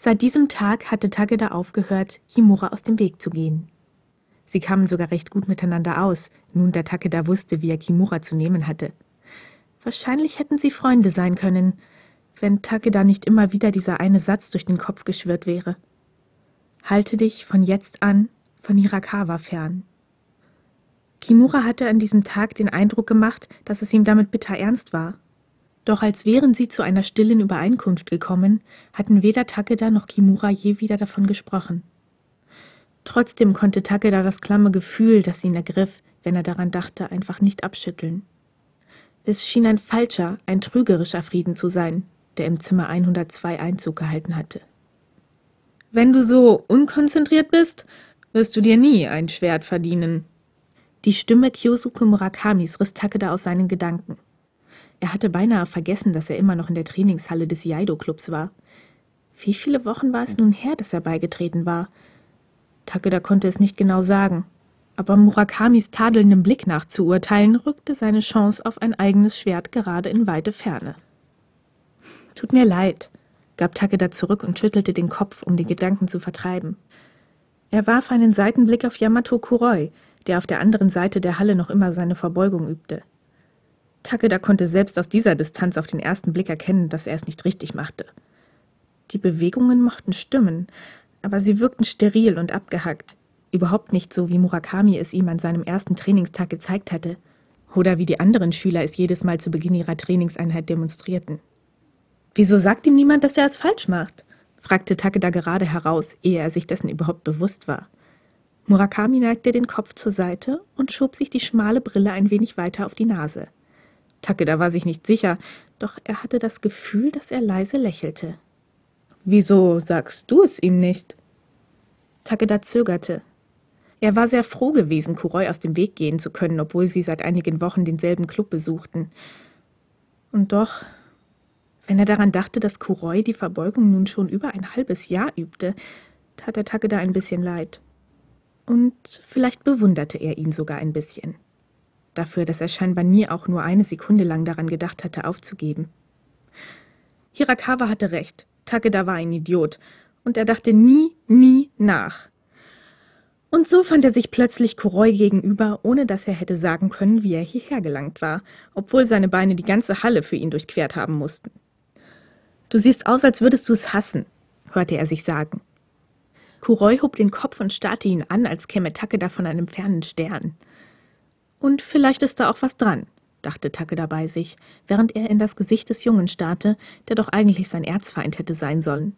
Seit diesem Tag hatte Takeda aufgehört, Kimura aus dem Weg zu gehen. Sie kamen sogar recht gut miteinander aus, nun da Takeda wusste, wie er Kimura zu nehmen hatte. Wahrscheinlich hätten sie Freunde sein können, wenn Takeda nicht immer wieder dieser eine Satz durch den Kopf geschwirrt wäre. Halte dich von jetzt an von Hirakawa fern. Kimura hatte an diesem Tag den Eindruck gemacht, dass es ihm damit bitter ernst war. Doch als wären sie zu einer stillen Übereinkunft gekommen, hatten weder Takeda noch Kimura je wieder davon gesprochen. Trotzdem konnte Takeda das klamme Gefühl, das ihn ergriff, wenn er daran dachte, einfach nicht abschütteln. Es schien ein falscher, ein trügerischer Frieden zu sein, der im Zimmer 102 Einzug gehalten hatte. Wenn du so unkonzentriert bist, wirst du dir nie ein Schwert verdienen. Die Stimme Kyosuke Murakamis riss Takeda aus seinen Gedanken. Er hatte beinahe vergessen, dass er immer noch in der Trainingshalle des Yaido-Clubs war. Wie viele Wochen war es nun her, dass er beigetreten war? Takeda konnte es nicht genau sagen, aber Murakamis tadelndem Blick nach zu urteilen, rückte seine Chance auf ein eigenes Schwert gerade in weite Ferne. Tut mir leid, gab Takeda zurück und schüttelte den Kopf, um die Gedanken zu vertreiben. Er warf einen Seitenblick auf Yamato Kuroi, der auf der anderen Seite der Halle noch immer seine Verbeugung übte. Takeda konnte selbst aus dieser Distanz auf den ersten Blick erkennen, dass er es nicht richtig machte. Die Bewegungen mochten stimmen, aber sie wirkten steril und abgehackt. Überhaupt nicht so, wie Murakami es ihm an seinem ersten Trainingstag gezeigt hatte. Oder wie die anderen Schüler es jedes Mal zu Beginn ihrer Trainingseinheit demonstrierten. Wieso sagt ihm niemand, dass er es falsch macht? fragte Takeda gerade heraus, ehe er sich dessen überhaupt bewusst war. Murakami neigte den Kopf zur Seite und schob sich die schmale Brille ein wenig weiter auf die Nase. Takeda war sich nicht sicher, doch er hatte das Gefühl, dass er leise lächelte. Wieso sagst du es ihm nicht? Takeda zögerte. Er war sehr froh gewesen, Kuroi aus dem Weg gehen zu können, obwohl sie seit einigen Wochen denselben Club besuchten. Und doch, wenn er daran dachte, dass Kuroi die Verbeugung nun schon über ein halbes Jahr übte, tat er Takeda ein bisschen leid. Und vielleicht bewunderte er ihn sogar ein bisschen dafür, dass er scheinbar nie auch nur eine Sekunde lang daran gedacht hatte, aufzugeben. Hirakawa hatte recht, Takeda war ein Idiot, und er dachte nie, nie nach. Und so fand er sich plötzlich Kuroi gegenüber, ohne dass er hätte sagen können, wie er hierher gelangt war, obwohl seine Beine die ganze Halle für ihn durchquert haben mussten. Du siehst aus, als würdest du es hassen, hörte er sich sagen. Kuroi hob den Kopf und starrte ihn an, als käme Takeda von einem fernen Stern. Und vielleicht ist da auch was dran, dachte Takeda bei sich, während er in das Gesicht des Jungen starrte, der doch eigentlich sein Erzfeind hätte sein sollen.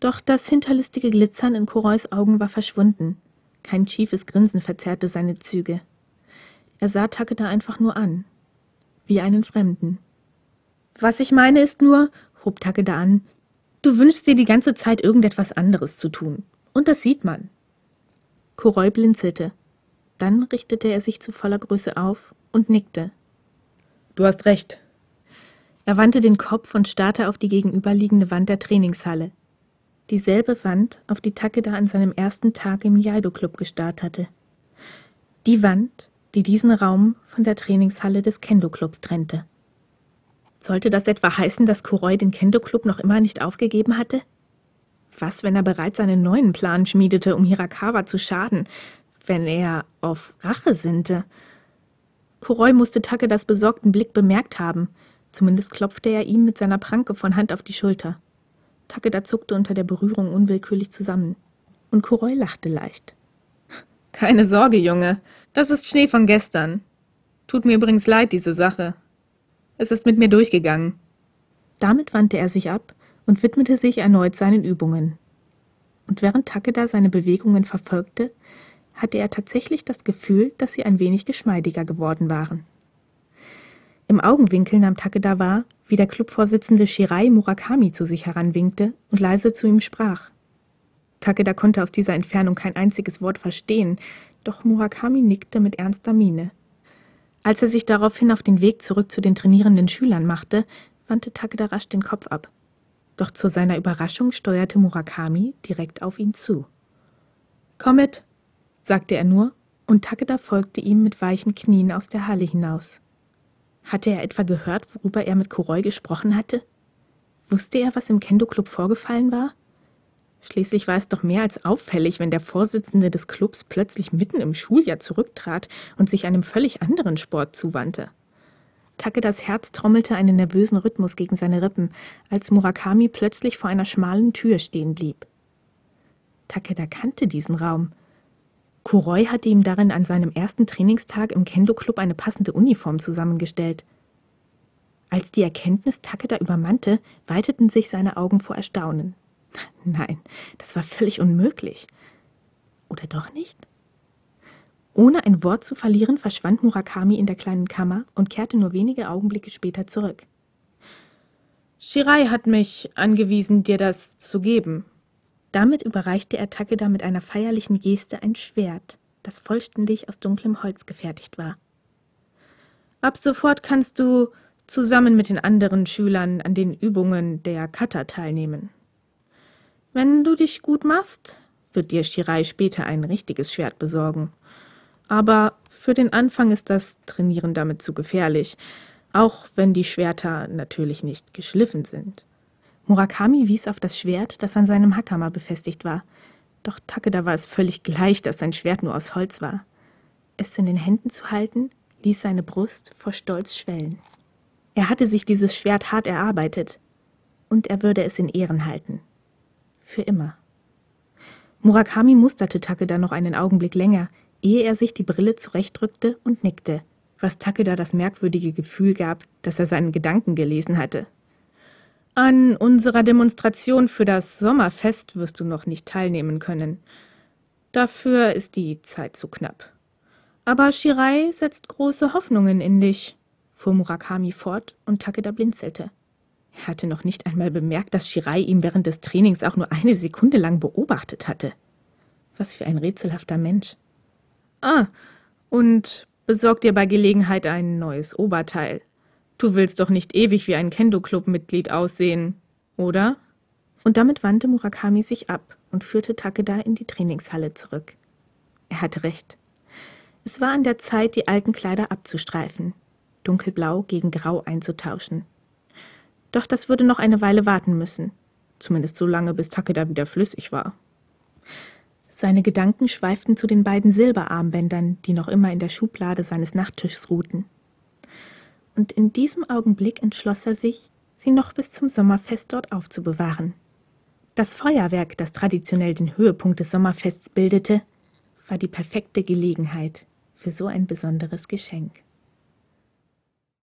Doch das hinterlistige Glitzern in Kurois Augen war verschwunden. Kein schiefes Grinsen verzerrte seine Züge. Er sah Takeda einfach nur an, wie einen Fremden. Was ich meine ist nur, hob Takeda an, du wünschst dir die ganze Zeit irgendetwas anderes zu tun. Und das sieht man. Kuroi blinzelte. Dann richtete er sich zu voller Größe auf und nickte. Du hast recht. Er wandte den Kopf und starrte auf die gegenüberliegende Wand der Trainingshalle. Dieselbe Wand, auf die Takeda an seinem ersten Tag im Jaido-Club gestarrt hatte. Die Wand, die diesen Raum von der Trainingshalle des Kendo-Clubs trennte. Sollte das etwa heißen, dass Kuroi den Kendo-Club noch immer nicht aufgegeben hatte? Was, wenn er bereits einen neuen Plan schmiedete, um Hirakawa zu schaden, wenn er auf Rache sinnte. Kuroi musste Takedas besorgten Blick bemerkt haben. Zumindest klopfte er ihm mit seiner Pranke von Hand auf die Schulter. Takeda zuckte unter der Berührung unwillkürlich zusammen. Und Kuroi lachte leicht. Keine Sorge, Junge. Das ist Schnee von gestern. Tut mir übrigens leid, diese Sache. Es ist mit mir durchgegangen. Damit wandte er sich ab und widmete sich erneut seinen Übungen. Und während Takeda seine Bewegungen verfolgte, hatte er tatsächlich das Gefühl, dass sie ein wenig geschmeidiger geworden waren. Im Augenwinkel nahm Takeda wahr, wie der Clubvorsitzende Shirai Murakami zu sich heranwinkte und leise zu ihm sprach. Takeda konnte aus dieser Entfernung kein einziges Wort verstehen, doch Murakami nickte mit ernster Miene. Als er sich daraufhin auf den Weg zurück zu den trainierenden Schülern machte, wandte Takeda rasch den Kopf ab. Doch zu seiner Überraschung steuerte Murakami direkt auf ihn zu. Komm mit, sagte er nur, und Takeda folgte ihm mit weichen Knien aus der Halle hinaus. Hatte er etwa gehört, worüber er mit Kuroi gesprochen hatte? Wusste er, was im Kendo-Club vorgefallen war? Schließlich war es doch mehr als auffällig, wenn der Vorsitzende des Clubs plötzlich mitten im Schuljahr zurücktrat und sich einem völlig anderen Sport zuwandte. Takedas Herz trommelte einen nervösen Rhythmus gegen seine Rippen, als Murakami plötzlich vor einer schmalen Tür stehen blieb. Takeda kannte diesen Raum. Kuroi hatte ihm darin an seinem ersten Trainingstag im Kendo-Club eine passende Uniform zusammengestellt. Als die Erkenntnis Takeda übermannte, weiteten sich seine Augen vor Erstaunen. Nein, das war völlig unmöglich. Oder doch nicht? Ohne ein Wort zu verlieren, verschwand Murakami in der kleinen Kammer und kehrte nur wenige Augenblicke später zurück. Shirai hat mich angewiesen, dir das zu geben. Damit überreichte er Takeda mit einer feierlichen Geste ein Schwert, das vollständig aus dunklem Holz gefertigt war. Ab sofort kannst du zusammen mit den anderen Schülern an den Übungen der Kata teilnehmen. Wenn du dich gut machst, wird dir Shirai später ein richtiges Schwert besorgen. Aber für den Anfang ist das Trainieren damit zu gefährlich, auch wenn die Schwerter natürlich nicht geschliffen sind. Murakami wies auf das Schwert, das an seinem Hakama befestigt war. Doch Takeda war es völlig gleich, dass sein Schwert nur aus Holz war. Es in den Händen zu halten, ließ seine Brust vor Stolz schwellen. Er hatte sich dieses Schwert hart erarbeitet, und er würde es in Ehren halten. Für immer. Murakami musterte Takeda noch einen Augenblick länger, ehe er sich die Brille zurechtdrückte und nickte, was Takeda das merkwürdige Gefühl gab, dass er seinen Gedanken gelesen hatte. An unserer Demonstration für das Sommerfest wirst du noch nicht teilnehmen können. Dafür ist die Zeit zu knapp. Aber Shirai setzt große Hoffnungen in dich, fuhr Murakami fort und Takeda blinzelte. Er hatte noch nicht einmal bemerkt, dass Shirai ihn während des Trainings auch nur eine Sekunde lang beobachtet hatte. Was für ein rätselhafter Mensch. Ah, und besorg dir bei Gelegenheit ein neues Oberteil. Du willst doch nicht ewig wie ein Kendo-Club-Mitglied aussehen, oder? Und damit wandte Murakami sich ab und führte Takeda in die Trainingshalle zurück. Er hatte recht. Es war an der Zeit, die alten Kleider abzustreifen, dunkelblau gegen grau einzutauschen. Doch das würde noch eine Weile warten müssen, zumindest so lange, bis Takeda wieder flüssig war. Seine Gedanken schweiften zu den beiden Silberarmbändern, die noch immer in der Schublade seines Nachttischs ruhten. Und in diesem Augenblick entschloss er sich, sie noch bis zum Sommerfest dort aufzubewahren. Das Feuerwerk, das traditionell den Höhepunkt des Sommerfests bildete, war die perfekte Gelegenheit für so ein besonderes Geschenk.